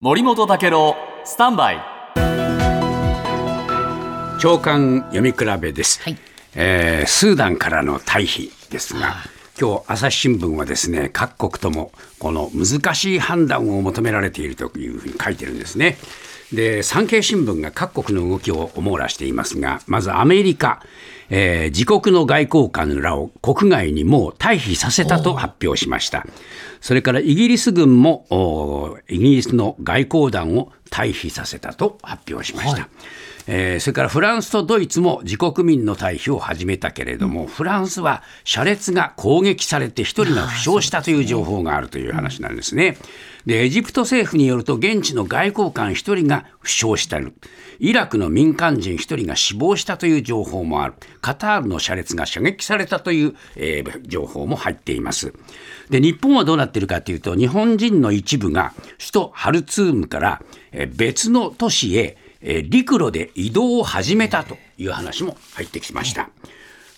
森本武郎スタンバイ。長官読み比べです、はい。えースーダンからの退避ですが今日朝日新聞はですね各国ともこの難しい判断を求められているというふうに書いてるんですねで産経新聞が各国の動きを網羅していますがまずアメリカ、えー自国の外交官らを国外にもう退避させたと発表しました。それからイギリス軍もイギリスの外交団を退避させたと発表しました、えーそれからフランスとドイツも自国民の退避を始めたけれども、フランスは車列が攻撃されて1人が負傷したという情報があるという話なんですね。でエジプト政府によると現地の外交官1人が負傷したるイラクの民間人1人が死亡したという情報もある。カタールの車列が射撃されたという、えー情報も入っています。で日本はどうなっているかというと日本人の一部が首都ハルツームから別の都市へ陸路で移動を始めたという話も入ってきました。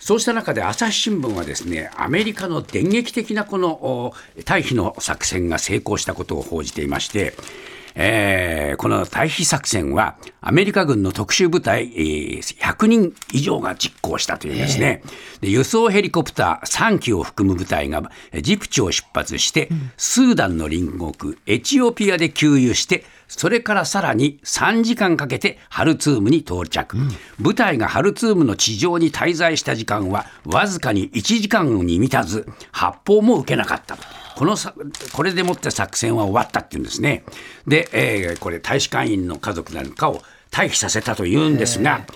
そうした中で朝日新聞はですねアメリカの電撃的なこのお退避の作戦が成功したことを報じていまして、えーこの退避作戦はアメリカ軍の特殊部隊、えー100人以上が実行したというんですね、で輸送ヘリコプター3機を含む部隊がえジブチを出発して、スーダンの隣国エチオピアで給油してそれからさらに3時間かけてハルツームに到着、部隊がハルツームの地上に滞在した時間はわずかに1時間に満たず発砲も受けなかった。とこのさこれでもって作戦は終わったっていうんですね。で、えーこれ大使館員の家族なんかを退避させたというんですが、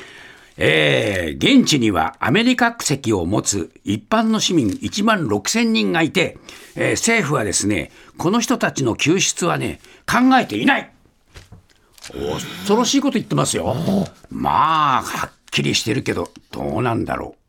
えー。現地にはアメリカ国籍を持つ一般の市民1万6000人がいて、えー政府はですねこの人たちの救出はね考えていない恐ろしいこと言ってますよ。まあはっきりしてるけどどうなんだろう